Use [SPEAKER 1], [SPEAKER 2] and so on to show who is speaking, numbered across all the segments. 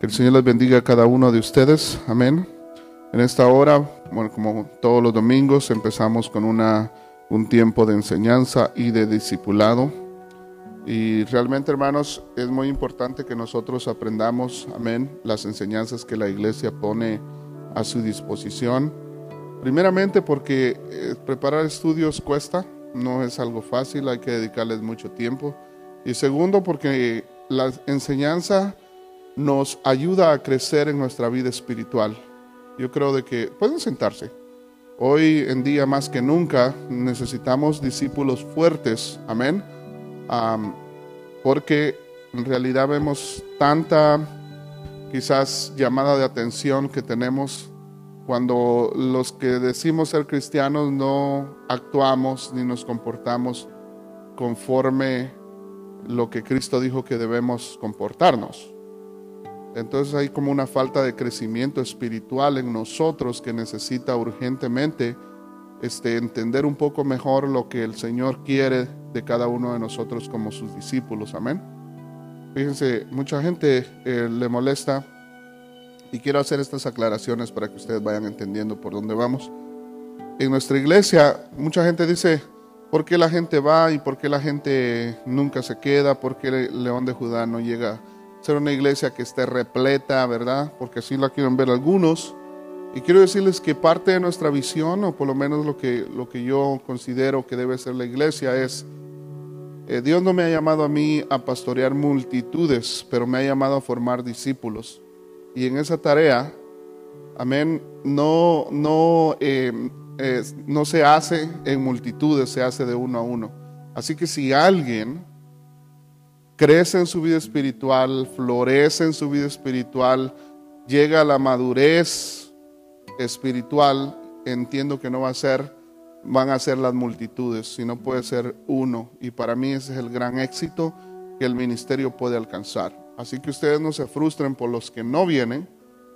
[SPEAKER 1] Que el Señor les bendiga a cada uno de ustedes. Amén. En esta hora, bueno, como todos los domingos, empezamos con una, un tiempo de enseñanza y de discipulado. Y realmente, hermanos, es muy importante que nosotros aprendamos, amén, las enseñanzas que la iglesia pone a su disposición. Primeramente porque eh, preparar estudios cuesta, no es algo fácil, hay que dedicarles mucho tiempo. Y segundo porque la enseñanza nos ayuda a crecer en nuestra vida espiritual. Yo creo de que pueden sentarse. Hoy en día más que nunca necesitamos discípulos fuertes, amén, porque en realidad vemos tanta quizás llamada de atención que tenemos cuando los que decimos ser cristianos no actuamos ni nos comportamos conforme lo que Cristo dijo que debemos comportarnos. Entonces hay como una falta de crecimiento espiritual en nosotros que necesita urgentemente este, entender un poco mejor lo que el Señor quiere de cada uno de nosotros como sus discípulos. Amén. Fíjense, mucha gente eh, le molesta y quiero hacer estas aclaraciones para que ustedes vayan entendiendo por dónde vamos. En nuestra iglesia mucha gente dice, ¿por qué la gente va y por qué la gente nunca se queda? ¿Por qué León de Judá no llega ser una iglesia que esté repleta, ¿verdad? Porque así la quieren ver algunos. Y quiero decirles que parte de nuestra visión, o por lo menos lo que, lo que yo considero que debe ser la iglesia, es, eh, Dios no me ha llamado a mí a pastorear multitudes, pero me ha llamado a formar discípulos. Y en esa tarea, amén, no, no, eh, no se hace en multitudes, se hace de uno a uno. Así que si alguien crece en su vida espiritual, florece en su vida espiritual, llega a la madurez espiritual, entiendo que no va a ser, van a ser las multitudes, sino puede ser uno. Y para mí ese es el gran éxito que el ministerio puede alcanzar. Así que ustedes no se frustren por los que no vienen,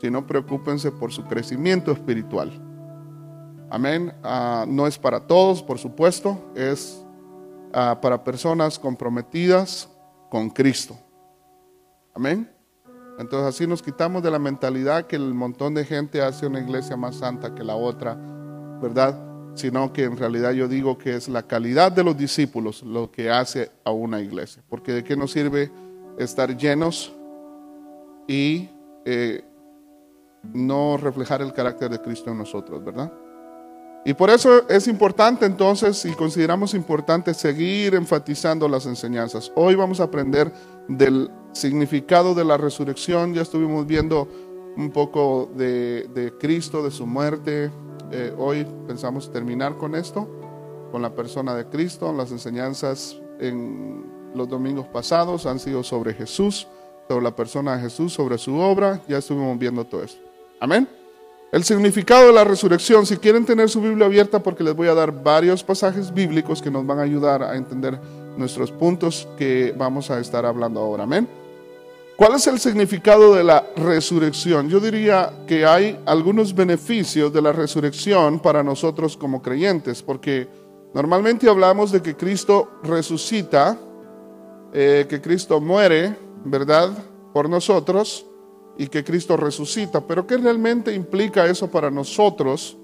[SPEAKER 1] sino preocúpense por su crecimiento espiritual. Amén. Ah, no es para todos, por supuesto, es ah, para personas comprometidas con Cristo. Amén. Entonces así nos quitamos de la mentalidad que el montón de gente hace una iglesia más santa que la otra, ¿verdad? Sino que en realidad yo digo que es la calidad de los discípulos lo que hace a una iglesia. Porque de qué nos sirve estar llenos y eh, no reflejar el carácter de Cristo en nosotros, ¿verdad? Y por eso es importante entonces, y consideramos importante seguir enfatizando las enseñanzas. Hoy vamos a aprender del significado de la resurrección. Ya estuvimos viendo un poco de, Cristo, de su muerte. Eh, hoy pensamos terminar con esto, con la persona de Cristo. Las enseñanzas en los domingos pasados han sido sobre Jesús, sobre la persona de Jesús, sobre su obra. Ya estuvimos viendo todo esto. Amén. El significado de la resurrección, si quieren tener su Biblia abierta, porque les voy a dar varios pasajes bíblicos que nos van a ayudar a entender nuestros puntos que vamos a estar hablando ahora. Amén. ¿Cuál es el significado de la resurrección? Yo diría que hay algunos beneficios de la resurrección para nosotros como creyentes, porque normalmente hablamos de que Cristo resucita, eh, que Cristo muere, ¿verdad? Por nosotros y que Cristo resucita. Pero ¿qué realmente implica eso para nosotros?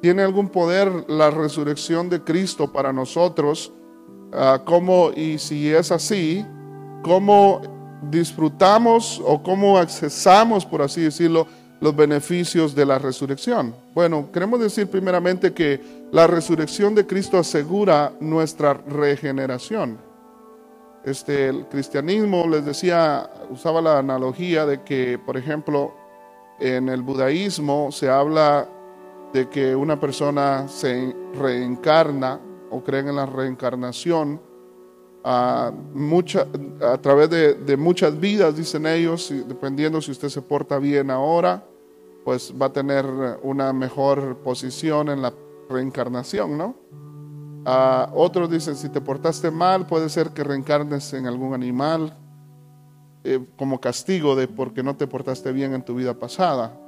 [SPEAKER 1] ¿Tiene algún poder la resurrección de Cristo para nosotros? Ah, ¿Cómo, y si es así, cómo disfrutamos o cómo accesamos, por así decirlo, los beneficios de la resurrección? Bueno, queremos decir primeramente que la resurrección de Cristo asegura nuestra regeneración. Este, el cristianismo, les decía, usaba la analogía de que, por ejemplo, en el budaísmo se habla de que una persona se reencarna o creen en la reencarnación a, a través de, de, muchas vidas, dicen ellos, dependiendo si usted se porta bien ahora, pues va a tener una mejor posición en la reencarnación, ¿no? Otros dicen, si te portaste mal, puede ser que reencarnes en algún animal eh, como castigo de porque no te portaste bien en tu vida pasada.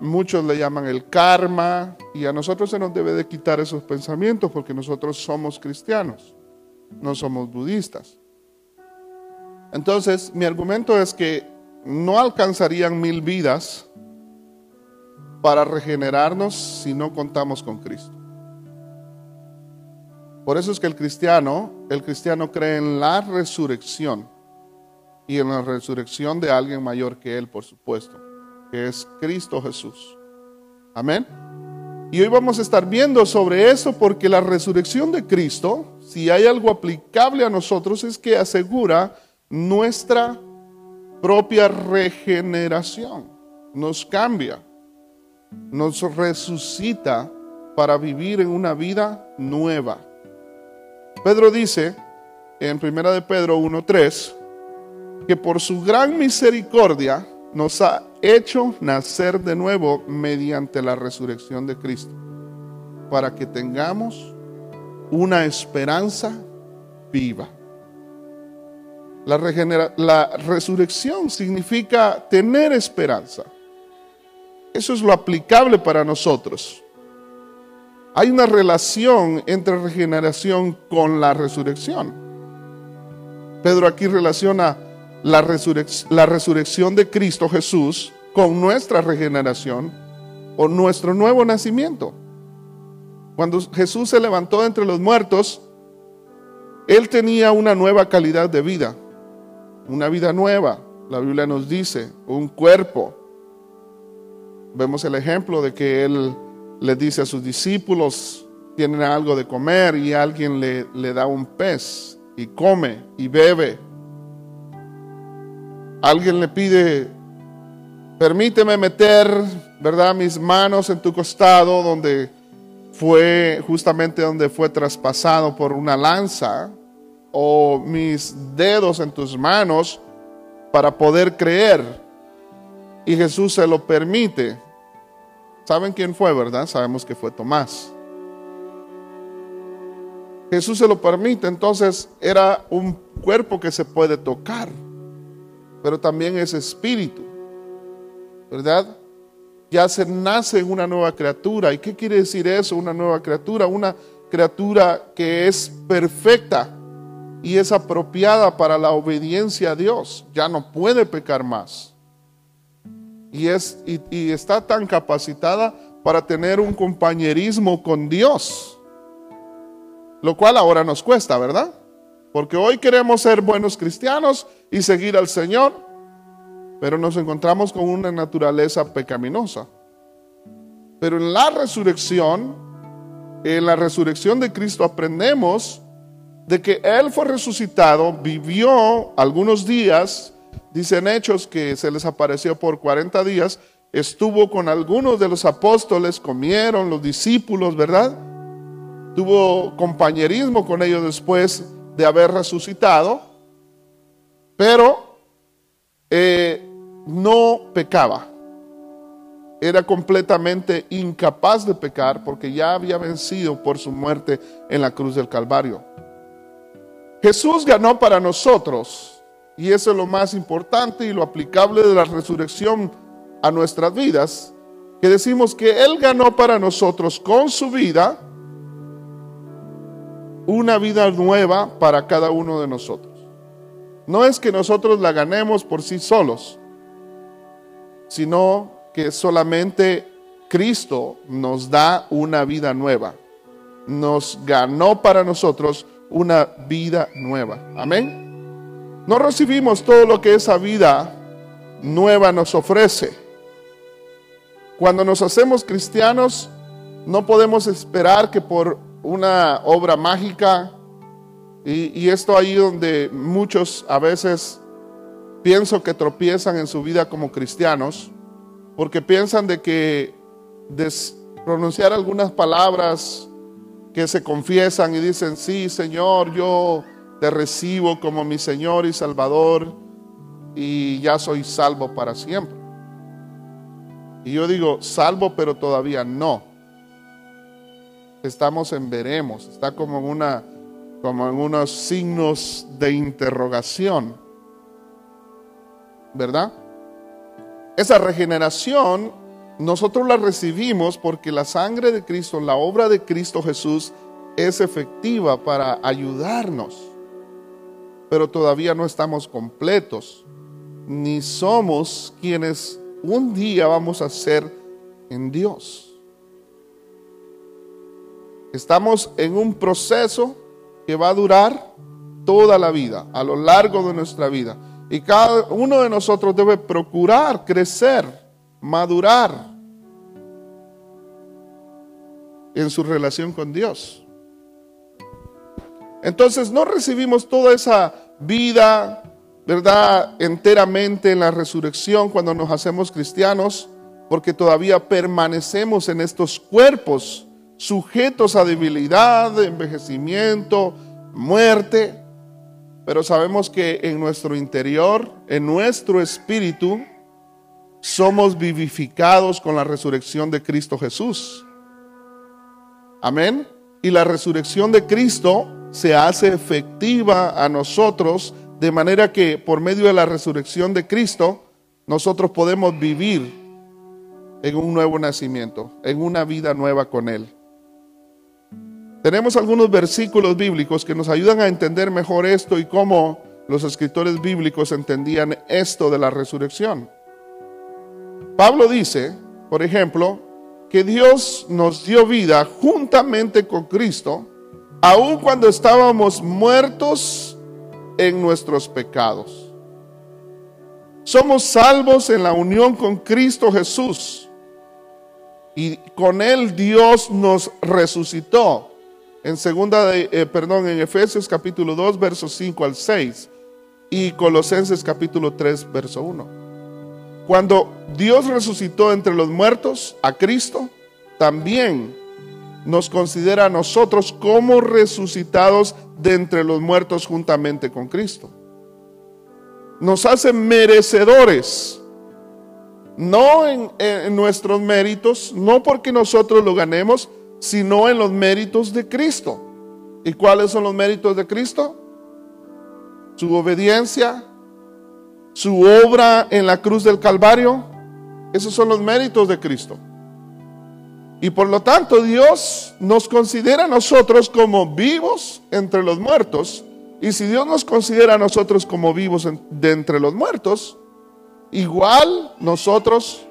[SPEAKER 1] muchos le llaman el karma y a nosotros se nos debe de quitar esos pensamientos porque nosotros somos cristianos, no somos budistas. Entonces, mi argumento es que no alcanzarían mil vidas para regenerarnos si no contamos con Cristo. Por eso es que el cristiano, el cristiano cree en la resurrección y en la resurrección de alguien mayor que él, por supuesto, que es Cristo Jesús. Amén. Y hoy vamos a estar viendo sobre eso porque la resurrección de Cristo, si hay algo aplicable a nosotros, es que asegura nuestra propia regeneración. Nos cambia, nos resucita para vivir en una vida nueva. Pedro dice en 1 de Pedro 1.3 que por su gran misericordia nos ha hecho nacer de nuevo mediante la resurrección de Cristo, para que tengamos una esperanza viva. La, la resurrección significa tener esperanza. Eso es lo aplicable para nosotros. Hay una relación entre regeneración con la resurrección. Pedro aquí relaciona la, resurrección de Cristo Jesús con nuestra regeneración o nuestro nuevo nacimiento. Cuando Jesús se levantó entre los muertos, Él tenía una nueva calidad de vida, una vida nueva. La Biblia nos dice, un cuerpo. Vemos el ejemplo de que Él le dice a sus discípulos, tienen algo de comer y alguien le, le da un pez y come y bebe. Alguien le pide, permíteme meter, ¿verdad?, mis manos en tu costado donde fue justamente donde fue traspasado por una lanza o mis dedos en tus manos para poder creer. Y Jesús se lo permite. ¿Saben quién fue, verdad? Sabemos que fue Tomás. Jesús se lo permite, entonces era un cuerpo que se puede tocar, pero también es espíritu, ¿verdad? Ya se nace en una nueva criatura. ¿Y qué quiere decir eso? Una nueva criatura, una criatura que es perfecta y es apropiada para la obediencia a Dios. Ya no puede pecar más y, es, y, está tan capacitada para tener un compañerismo con Dios. Lo cual ahora nos cuesta, ¿verdad? Porque hoy queremos ser buenos cristianos y seguir al Señor, pero nos encontramos con una naturaleza pecaminosa. Pero en la resurrección, en la resurrección de Cristo aprendemos de que Él fue resucitado, vivió algunos días, Dicen hechos que se les apareció por 40 días, estuvo con algunos de los apóstoles, comieron los discípulos, ¿verdad? Tuvo compañerismo con ellos después de haber resucitado, pero eh, no pecaba. Era completamente incapaz de pecar porque ya había vencido por su muerte en la cruz del Calvario. Jesús ganó para nosotros y eso es lo más importante y lo aplicable de la resurrección a nuestras vidas, que decimos que Él ganó para nosotros con su vida una vida nueva para cada uno de nosotros. No es que nosotros la ganemos por sí solos, sino que solamente Cristo nos da una vida nueva. Nos ganó para nosotros una vida nueva. Amén. No recibimos todo lo que esa vida nueva nos ofrece. Cuando nos hacemos cristianos, no podemos esperar que por una obra mágica, y, esto ahí donde muchos a veces pienso que tropiezan en su vida como cristianos, porque piensan de que pronunciar algunas palabras que se confiesan y dicen, sí, Señor, yo te recibo como mi Señor y Salvador y ya soy salvo para siempre. Y yo digo, salvo pero todavía no. Estamos en veremos, está como en, una, como en unos signos de interrogación. ¿Verdad? Esa regeneración nosotros la recibimos porque la sangre de Cristo, la obra de Cristo Jesús es efectiva para ayudarnos pero todavía no estamos completos. ni somos quienes un día vamos a ser en Dios. Estamos en un proceso que va a durar toda la vida, a lo largo de nuestra vida. Y cada uno de nosotros debe procurar crecer, madurar en su relación con Dios. Entonces no recibimos toda esa vida, ¿verdad?, enteramente en la resurrección cuando nos hacemos cristianos, porque todavía permanecemos en estos cuerpos sujetos a debilidad, envejecimiento, muerte. Pero sabemos que en nuestro interior, en nuestro espíritu, somos vivificados con la resurrección de Cristo Jesús. Amén. Y la resurrección de Cristo se hace efectiva a nosotros de manera que por medio de la resurrección de Cristo nosotros podemos vivir en un nuevo nacimiento, en una vida nueva con Él. Tenemos algunos versículos bíblicos que nos ayudan a entender mejor esto y cómo los escritores bíblicos entendían esto de la resurrección. Pablo dice, por ejemplo, que Dios nos dio vida juntamente con Cristo, aun cuando estábamos muertos en nuestros pecados. Somos salvos en la unión con Cristo Jesús. Y con él Dios nos resucitó en segunda eh, perdón, en Efesios capítulo 2, versos 5 al 6 y Colosenses capítulo 3, verso 1. Cuando Dios resucitó entre los muertos a Cristo, también nos considera a nosotros como resucitados de entre los muertos juntamente con Cristo. Nos hace merecedores, no en, en nuestros méritos, no porque nosotros lo ganemos, sino en los méritos de Cristo. ¿Y cuáles son los méritos de Cristo? Su obediencia, su obra en la cruz del Calvario. Esos son los méritos de Cristo. Y por lo tanto Dios nos considera a nosotros como vivos entre los muertos. Y si Dios nos considera a nosotros como vivos de entre los muertos, igual nosotros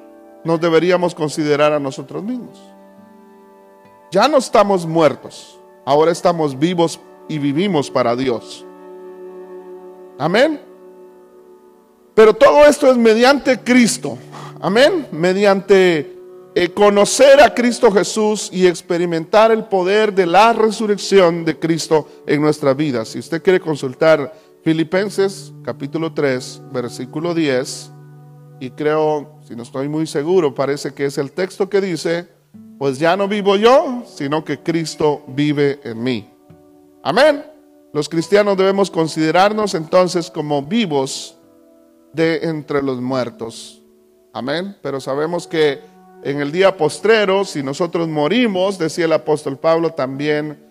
[SPEAKER 1] nos deberíamos considerar a nosotros mismos. Ya no estamos muertos, ahora estamos vivos y vivimos para Dios. Amén. Pero todo esto es mediante Cristo. Amén. Mediante eh, conocer a Cristo Jesús y experimentar el poder de la resurrección de Cristo en nuestra vida. Si usted quiere consultar Filipenses capítulo 3, versículo 10, y creo, si no estoy muy seguro, parece que es el texto que dice, pues ya no vivo yo, sino que Cristo vive en mí. Amén. Los cristianos debemos considerarnos entonces como vivos de entre los muertos. Amén. Pero sabemos que en el día postrero, si nosotros morimos, decía el apóstol Pablo, también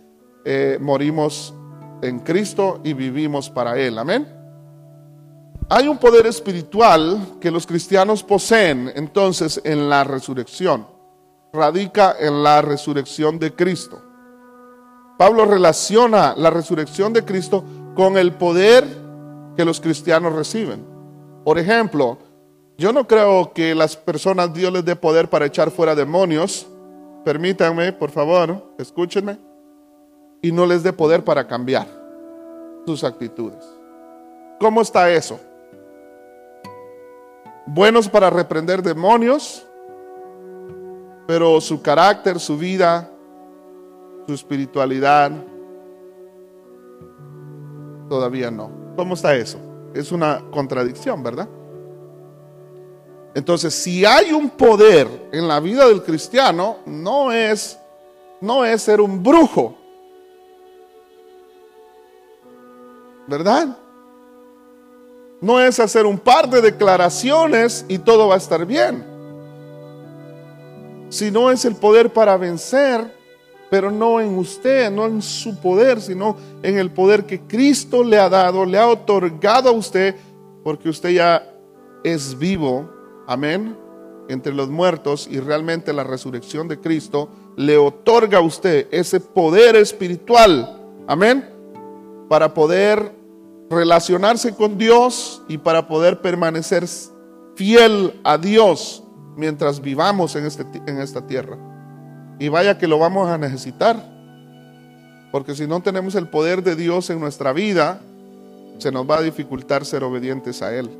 [SPEAKER 1] eh, morimos en Cristo y vivimos para Él. Amén. Hay un poder espiritual que los cristianos poseen entonces en la resurrección radica en la resurrección de Cristo. Pablo relaciona la resurrección de Cristo con el poder que los cristianos reciben. Por ejemplo, yo no creo que las personas Dios les dé poder para echar fuera demonios. Permítanme, por favor, escúchenme. Y no les dé poder para cambiar sus actitudes. ¿Cómo está eso? Buenos para reprender demonios, pero su carácter, su vida, su espiritualidad, todavía no. ¿Cómo está eso? Es una contradicción, ¿verdad? Entonces, si hay un poder en la vida del cristiano, no es no es ser un brujo. ¿Verdad? No es hacer un par de declaraciones y todo va a estar bien sino es el poder para vencer, pero no en usted, no en su poder, sino en el poder que Cristo le ha dado, le ha otorgado a usted, porque usted ya es vivo, amén, entre los muertos y realmente la resurrección de Cristo le otorga a usted ese poder espiritual, amén, para poder relacionarse con Dios y para poder permanecer fiel a Dios mientras vivamos en, este, en esta tierra. Y vaya que lo vamos a necesitar, porque si no tenemos el poder de Dios en nuestra vida, se nos va a dificultar ser obedientes a Él.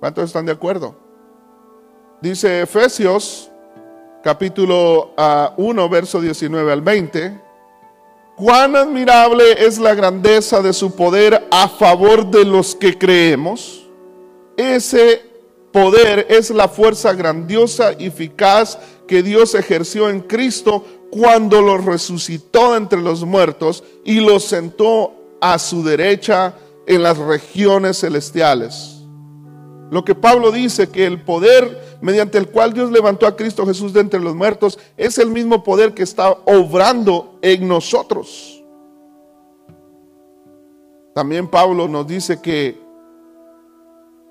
[SPEAKER 1] ¿Cuántos están de acuerdo? Dice Efesios capítulo 1, ah, verso 19 al 20. Cuán admirable es la grandeza de su poder a favor de los que creemos. Ese poder es la fuerza grandiosa y eficaz que Dios ejerció en Cristo cuando lo resucitó entre los muertos y lo sentó a su derecha en las regiones celestiales. Lo que Pablo dice que el poder mediante el cual Dios levantó a Cristo Jesús de entre los muertos es el mismo poder que está obrando en nosotros. También Pablo nos dice que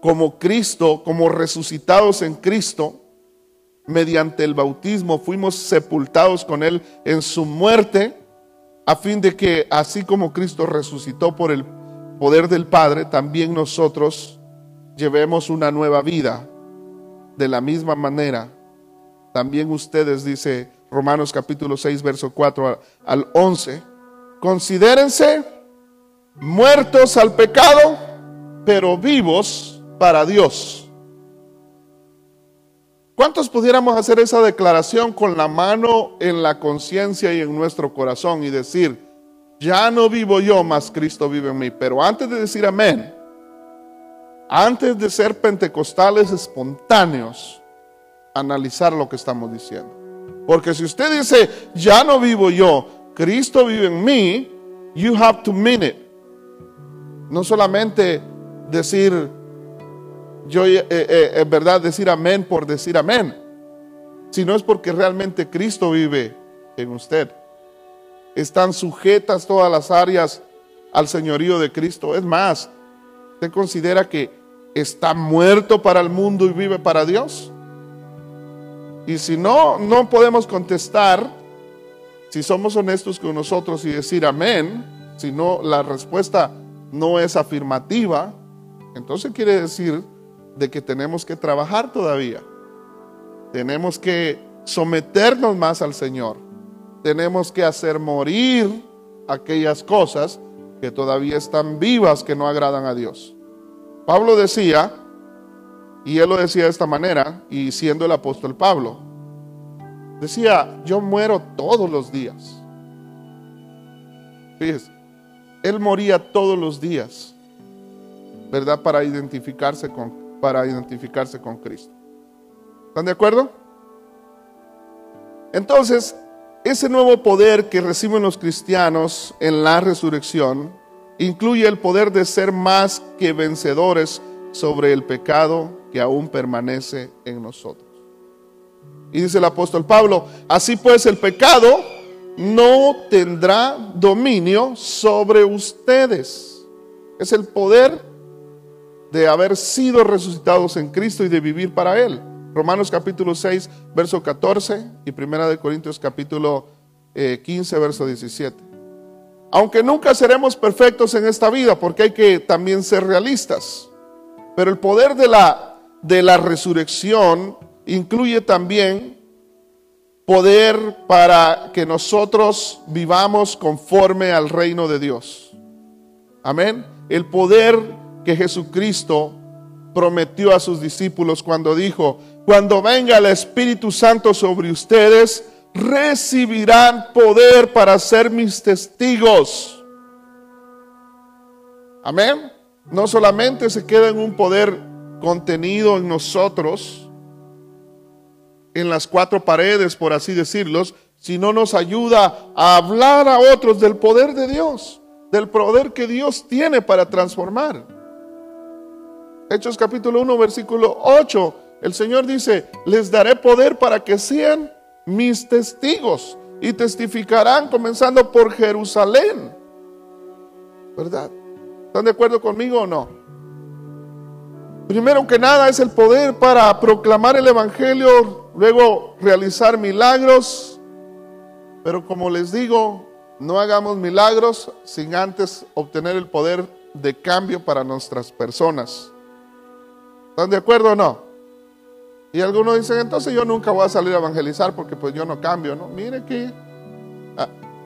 [SPEAKER 1] como Cristo, como resucitados en Cristo, mediante el bautismo fuimos sepultados con Él en su muerte, a fin de que así como Cristo resucitó por el poder del Padre, también nosotros llevemos una nueva vida. De la misma manera, también ustedes, dice Romanos capítulo 6, verso 4 al 11, considérense muertos al pecado, pero vivos para Dios. ¿Cuántos pudiéramos hacer esa declaración con la mano en la conciencia y en nuestro corazón y decir, ya no vivo yo, más Cristo vive en mí? Pero antes de decir amén, antes de ser pentecostales espontáneos, analizar lo que estamos diciendo. Porque si usted dice, ya no vivo yo, Cristo vive en mí, you have to mean it. No solamente decir, yo, eh, eh, en verdad, decir amén por decir amén, sino es porque realmente Cristo vive en usted. Están sujetas todas las áreas al señorío de Cristo. Es más, ¿usted considera que está muerto para el mundo y vive para Dios? Y si no, no podemos contestar, si somos honestos con nosotros y decir amén, si no la respuesta no es afirmativa, entonces quiere decir de que tenemos que trabajar todavía. Tenemos que someternos más al Señor. Tenemos que hacer morir aquellas cosas que todavía están vivas que no agradan a Dios. Pablo decía, y él lo decía de esta manera, y siendo el apóstol Pablo, decía, yo muero todos los días. Fíjese, él moría todos los días, ¿verdad? Para identificarse con, para identificarse con Cristo. ¿Están de acuerdo? Entonces, ese nuevo poder que reciben los cristianos en la resurrección incluye el poder de ser más que vencedores sobre el pecado que aún permanece en nosotros. Y dice el apóstol Pablo, así pues el pecado no tendrá dominio sobre ustedes. Es el poder de haber sido resucitados en Cristo y de vivir para Él. Romanos capítulo 6, verso 14 y Primera de Corintios capítulo 15, eh, verso 17. Aunque nunca seremos perfectos en esta vida, porque hay que también ser realistas, pero el poder de la, de la resurrección incluye también poder para que nosotros vivamos conforme al reino de Dios. Amén. El poder que Jesucristo prometió a sus discípulos cuando dijo, cuando venga el Espíritu Santo sobre ustedes, recibirán poder para ser mis testigos. Amén. No solamente se queda en un poder contenido en nosotros, en las cuatro paredes, por así decirlos, sino nos ayuda a hablar a otros del poder de Dios, del poder que Dios tiene para transformar. Hechos capítulo 1, versículo 8, el Señor dice, les daré poder para que sean mis testigos y testificarán comenzando por Jerusalén. ¿Verdad? ¿Están de acuerdo conmigo o no? Primero que nada es el poder para proclamar el Evangelio, luego realizar milagros, pero como les digo, No hagamos milagros sin antes obtener el poder de cambio para nuestras personas. ¿Están de acuerdo o no? Y algunos dicen, entonces yo nunca voy a salir a evangelizar porque pues yo no cambio, ¿no? Mire que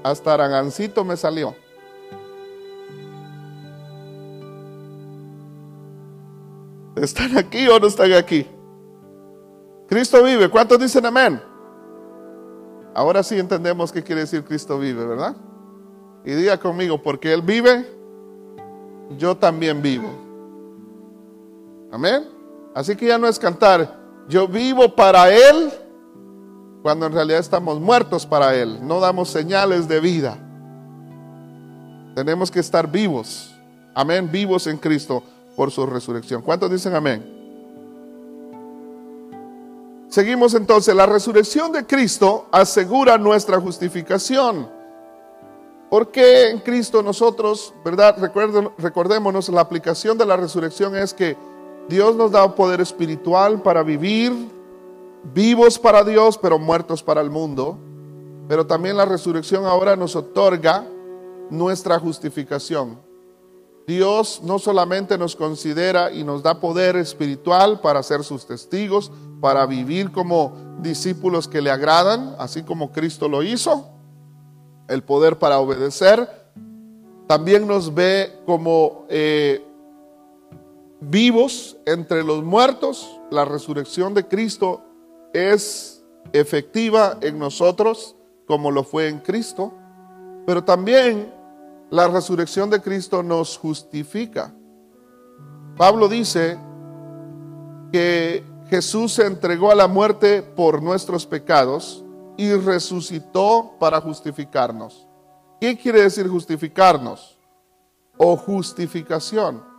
[SPEAKER 1] hasta Aragancito me salió. ¿Están aquí o no están aquí? Cristo vive. ¿Cuántos dicen amén? Ahora sí entendemos qué quiere decir Cristo vive, ¿verdad? Y diga conmigo, porque Él vive, yo también vivo. Amén. Así que ya no es cantar, yo vivo para Él, cuando en realidad estamos muertos para Él. No damos señales de vida. Tenemos que estar vivos. Amén, vivos en Cristo por su resurrección. ¿Cuántos dicen amén? Seguimos entonces, la resurrección de Cristo asegura nuestra justificación. Porque en Cristo nosotros, verdad? recordémonos, la aplicación de la resurrección es que Dios nos da un poder espiritual para vivir, vivos para Dios, pero muertos para el mundo. Pero también la resurrección ahora nos otorga nuestra justificación. Dios no solamente nos considera y nos da poder espiritual para ser sus testigos, para vivir como discípulos que le agradan, así como Cristo lo hizo, el poder para obedecer, también nos ve como eh, vivos entre los muertos. La resurrección de Cristo es efectiva en nosotros como lo fue en Cristo, pero también la resurrección de Cristo nos justifica. Pablo dice que Jesús se entregó a la muerte por nuestros pecados y resucitó para justificarnos. ¿Qué quiere decir justificarnos? O justificación.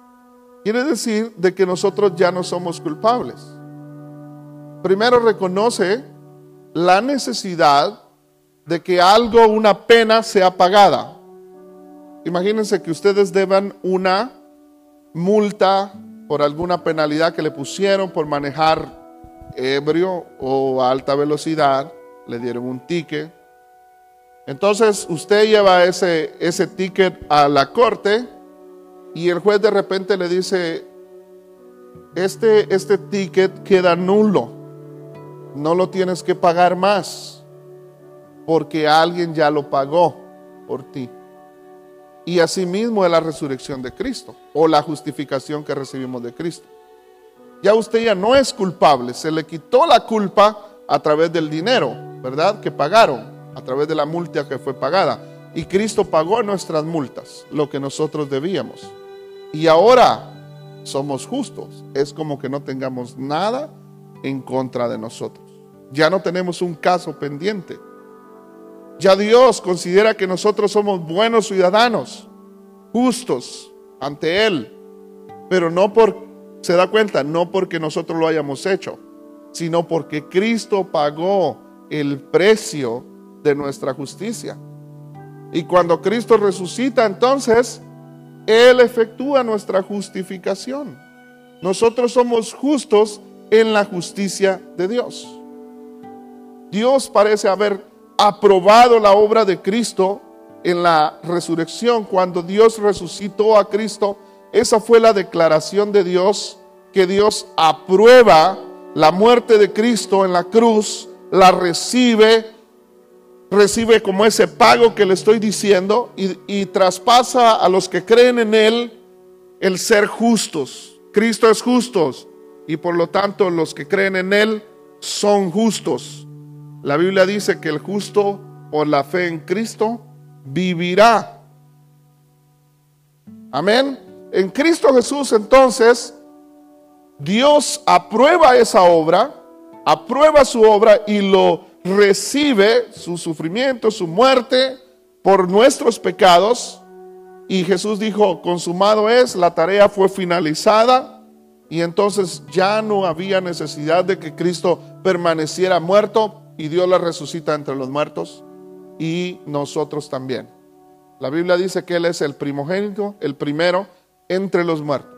[SPEAKER 1] Quiere decir de que nosotros ya no somos culpables. Primero reconoce la necesidad de que algo, una pena, sea pagada. Imagínense que ustedes deban una multa por alguna penalidad que le pusieron por manejar ebrio o a alta velocidad, le dieron un ticket. Entonces usted lleva ese, ese ticket a la corte y el juez de repente le dice, este, este ticket queda nulo, no lo tienes que pagar más porque alguien ya lo pagó por ti y asimismo es la resurrección de Cristo o la justificación que recibimos de Cristo. Ya usted ya no es culpable, se le quitó la culpa a través del dinero, ¿verdad? Que pagaron, a través de la multa que fue pagada. Y Cristo pagó nuestras multas, lo que nosotros debíamos. Y ahora somos justos. Es como que no tengamos nada en contra de nosotros. Ya no tenemos un caso pendiente. Ya Dios considera que nosotros somos buenos ciudadanos, justos ante Él, pero no por, se da cuenta, no porque nosotros lo hayamos hecho, sino porque Cristo pagó el precio de nuestra justicia. Y cuando Cristo resucita, entonces Él efectúa nuestra justificación. Nosotros somos justos en la justicia de Dios. Dios parece haber aprobado la obra de Cristo en la resurrección, cuando Dios resucitó a Cristo, esa fue la declaración de Dios, que Dios aprueba la muerte de Cristo en la cruz, la recibe, recibe como ese pago que le estoy diciendo y, y traspasa a los que creen en Él el ser justos. Cristo es justos y por lo tanto los que creen en Él son justos. La Biblia dice que el justo por la fe en Cristo vivirá. Amén. En Cristo Jesús entonces Dios aprueba esa obra, aprueba su obra y lo recibe, su sufrimiento, su muerte por nuestros pecados. Y Jesús dijo, consumado es, la tarea fue finalizada y entonces ya no había necesidad de que Cristo permaneciera muerto y Dios la resucita entre los muertos y nosotros también. La Biblia dice que Él es el primogénito, el primero entre los muertos.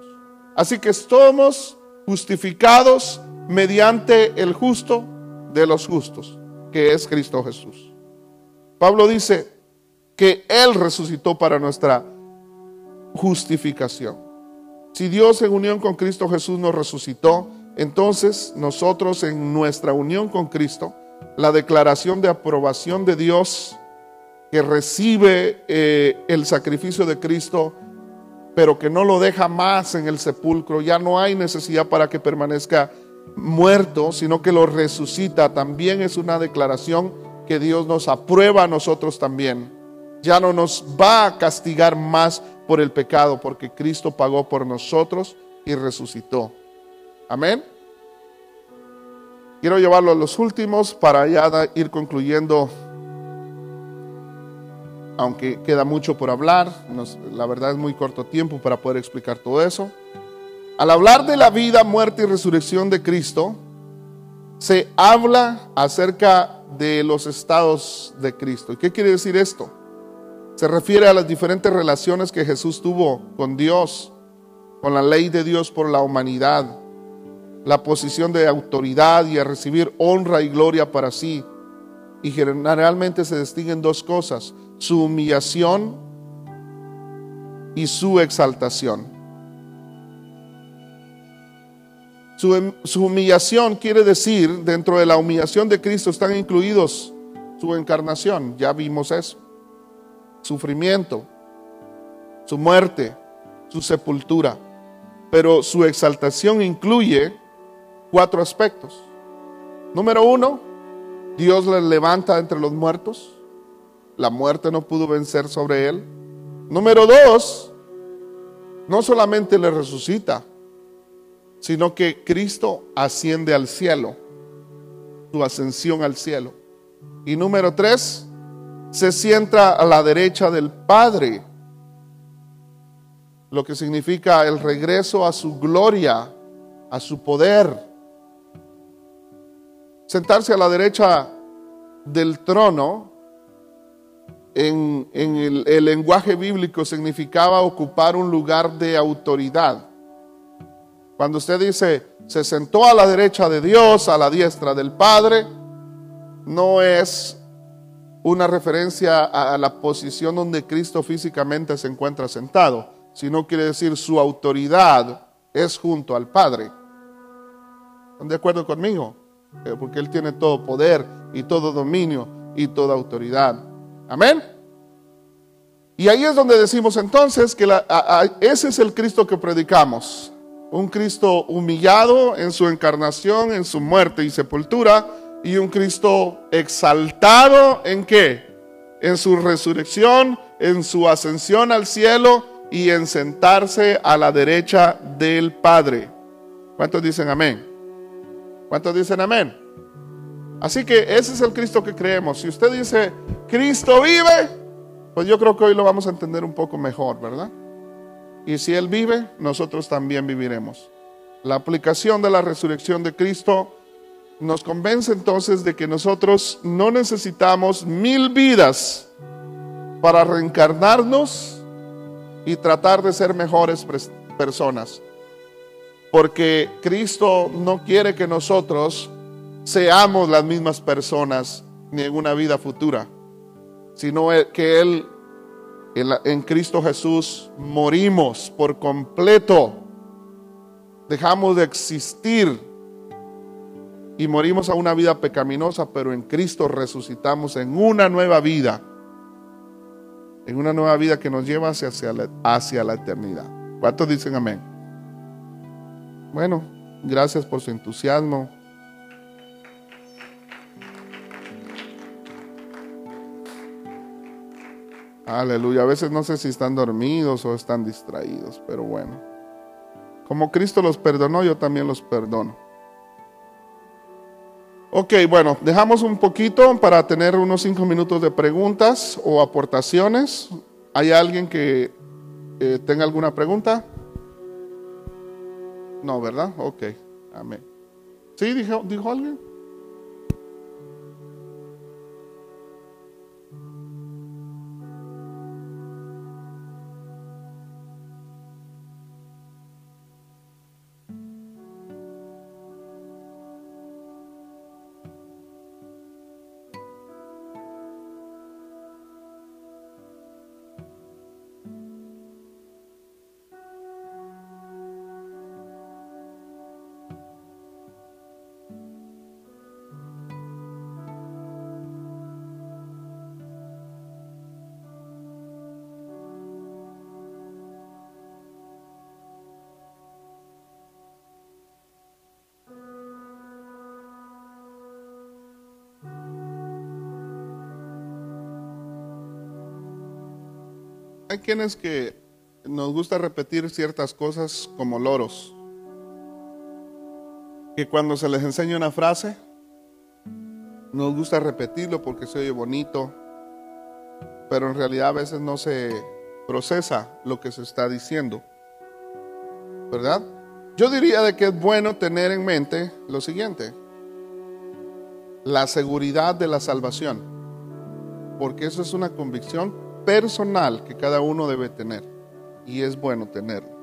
[SPEAKER 1] Así que somos justificados mediante el justo de los justos, que es Cristo Jesús. Pablo dice, que Él resucitó para nuestra justificación. Si Dios en unión con Cristo Jesús nos resucitó, entonces nosotros en nuestra unión con Cristo, la declaración de aprobación de Dios que recibe eh, el sacrificio de Cristo, pero que no lo deja más en el sepulcro, ya no hay necesidad para que permanezca muerto, sino que lo resucita, también es una declaración que Dios nos aprueba a nosotros también. Ya no nos va a castigar más por el pecado, porque Cristo pagó por nosotros y resucitó. Amén. Quiero llevarlo a los últimos para ya ir concluyendo, aunque queda mucho por hablar, la verdad es muy corto tiempo para poder explicar todo eso. Al hablar de la vida, muerte y resurrección de Cristo, se habla acerca de los estados de Cristo. ¿Y qué quiere decir esto? Se refiere a las diferentes relaciones que Jesús tuvo con Dios, con la ley de Dios por la humanidad, la posición de autoridad y a recibir honra y gloria para sí. Y generalmente se distinguen dos cosas, su humillación y su exaltación. Su, su, humillación quiere decir, dentro de la humillación de Cristo están incluidos su encarnación, ya vimos eso sufrimiento, su muerte, su sepultura. Pero su exaltación incluye cuatro aspectos. Número uno, Dios le levanta entre los muertos. La muerte no pudo vencer sobre él. Número dos, no solamente le resucita, sino que Cristo asciende al cielo, su ascensión al cielo. Y número tres, se sienta a la derecha del Padre, lo que significa el regreso a su gloria, a su poder. Sentarse a la derecha del trono en, el, el lenguaje bíblico significaba ocupar un lugar de autoridad. Cuando usted dice, se sentó a la derecha de Dios, a la diestra del Padre, no es una referencia a la posición donde Cristo físicamente se encuentra sentado, sino quiere decir su autoridad es junto al Padre. ¿Están de acuerdo conmigo? Eh, porque Él tiene todo poder y todo dominio y toda autoridad. Amén. Y ahí es donde decimos entonces que ese es el Cristo que predicamos. Un Cristo humillado en su encarnación, en su muerte y sepultura y un Cristo exaltado en qué? En su resurrección, en su ascensión al cielo y en sentarse a la derecha del Padre. ¿Cuántos dicen amén? ¿Cuántos dicen amén? Así que ese es el Cristo que creemos. Si usted dice, Cristo vive, pues yo creo que hoy lo vamos a entender un poco mejor, ¿verdad? Y si Él vive, nosotros también viviremos. La aplicación de la resurrección de Cristo nos convence entonces de que nosotros no necesitamos mil vidas para reencarnarnos y tratar de ser mejores personas. Porque Cristo no quiere que nosotros seamos las mismas personas ni en una vida futura, sino que Él, en Cristo Jesús, morimos por completo. Dejamos de existir y morimos a una vida pecaminosa, pero en Cristo resucitamos en una nueva vida, en una nueva vida que nos lleva hacia, la, hacia la eternidad. ¿Cuántos dicen amén? Bueno, gracias por su entusiasmo. Aleluya. A veces no sé si están dormidos o están distraídos, pero bueno. Como Cristo los perdonó, yo también los perdono. Ok, bueno, dejamos un poquito para tener unos cinco minutos de preguntas o aportaciones. ¿Hay alguien que eh, tenga alguna pregunta? No, ¿verdad? Ok, amén. ¿Sí? ¿Dijo, dijo alguien? Hay quienes que nos gusta repetir ciertas cosas como loros. Que cuando se les enseña una frase, nos gusta repetirlo porque se oye bonito, pero en realidad a veces no se procesa lo que se está diciendo. ¿Verdad? Yo diría de que es bueno tener en mente lo siguiente, la seguridad de la salvación, porque eso es una convicción personal que cada uno debe tener y es bueno tenerlo.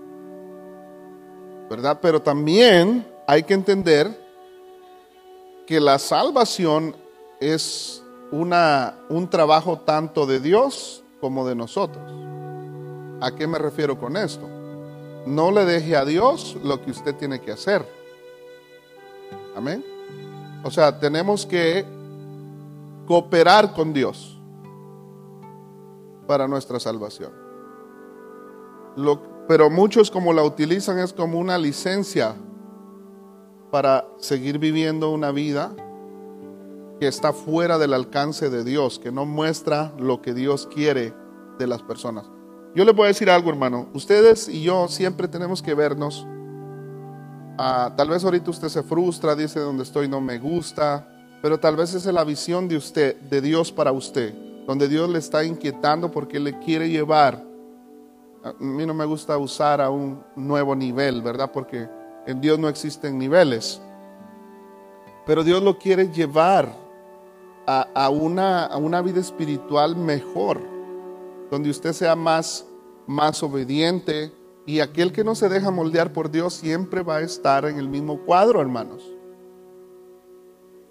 [SPEAKER 1] ¿Verdad? Pero también hay que entender que la salvación es una, un trabajo tanto de Dios como de nosotros. ¿A qué me refiero con esto? No le deje a Dios lo que usted tiene que hacer. Amén. O sea, tenemos que cooperar con Dios para nuestra salvación. pero muchos como la utilizan es como una licencia para seguir viviendo una vida que está fuera del alcance de Dios, que no muestra lo que Dios quiere de las personas. Yo les voy a decir algo, hermano. Ustedes y yo siempre tenemos que vernos. Ah, tal vez ahorita usted se frustra, dice donde estoy no me gusta, pero tal vez esa es la visión de usted, de Dios para usted, donde Dios le está inquietando porque le quiere llevar. A mí no me gusta usar a un nuevo nivel, ¿verdad? Porque en Dios no existen niveles. Pero Dios lo quiere llevar a, una, a una vida espiritual mejor donde usted sea más, más obediente. Y aquel que no se deja moldear por Dios siempre va a estar en el mismo cuadro, hermanos.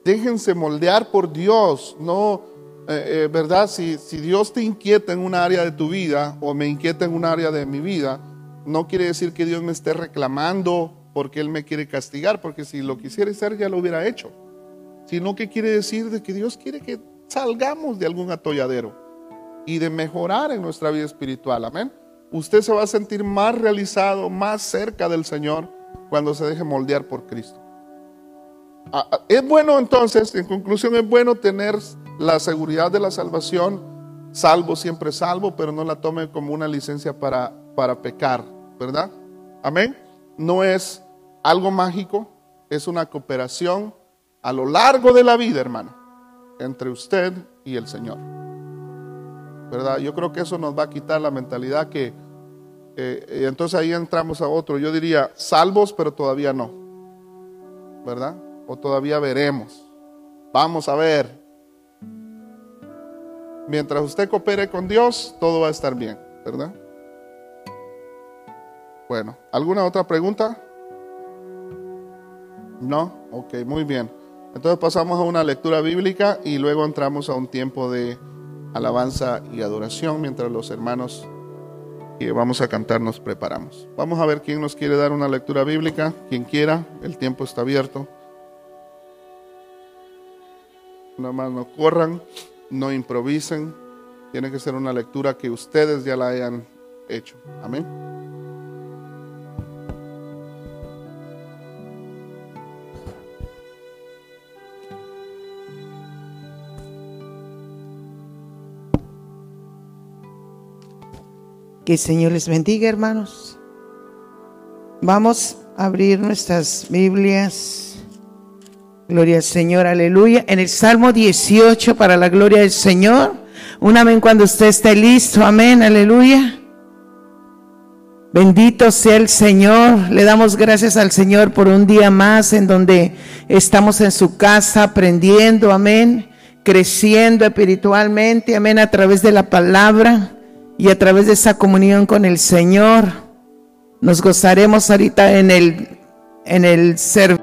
[SPEAKER 1] Déjense moldear por Dios, no, eh, eh, ¿verdad? Si, Dios te inquieta en un área de tu vida o me inquieta en un área de mi vida, no quiere decir que Dios me esté reclamando porque Él me quiere castigar, porque si lo quisiera hacer ya lo hubiera hecho. Sino que quiere decir de que Dios quiere que salgamos de algún atolladero y de mejorar en nuestra vida espiritual. Amén. Usted se va a sentir más realizado, más cerca del Señor cuando se deje moldear por Cristo. Ah, ah, es bueno entonces, en conclusión, es bueno tener la seguridad de la salvación, salvo siempre salvo, pero no la tome como una licencia para, para pecar, ¿verdad? Amén. No es algo mágico, es una cooperación a lo largo de la vida, hermano, entre usted y el Señor. ¿verdad? Yo creo que eso nos va a quitar la mentalidad que, eh, entonces ahí entramos a otro, yo diría, salvos, pero todavía no, ¿verdad? O todavía veremos, vamos a ver. Mientras usted coopere con Dios, todo va a estar bien, ¿verdad? Bueno, ¿alguna otra pregunta? No, ok, muy bien. Entonces pasamos a una lectura bíblica y luego entramos a un tiempo de alabanza y adoración mientras los hermanos que vamos a cantar nos preparamos. Vamos a ver quién nos quiere dar una lectura bíblica, quien quiera, el tiempo está abierto. Nada más no corran, no improvisen, tiene que ser una lectura que ustedes ya la hayan hecho. Amén.
[SPEAKER 2] Que el Señor les bendiga, hermanos. Vamos a abrir nuestras Biblias. Gloria al Señor, aleluya. En el Salmo 18 para la gloria del Señor. Un amén cuando usted esté listo. Amén, aleluya. Bendito sea el Señor. Le damos gracias al Señor por un día más en donde estamos en su casa aprendiendo, amén, creciendo espiritualmente, amén, a través de la palabra y a través de esa comunión con el Señor nos gozaremos ahorita en el en el servicio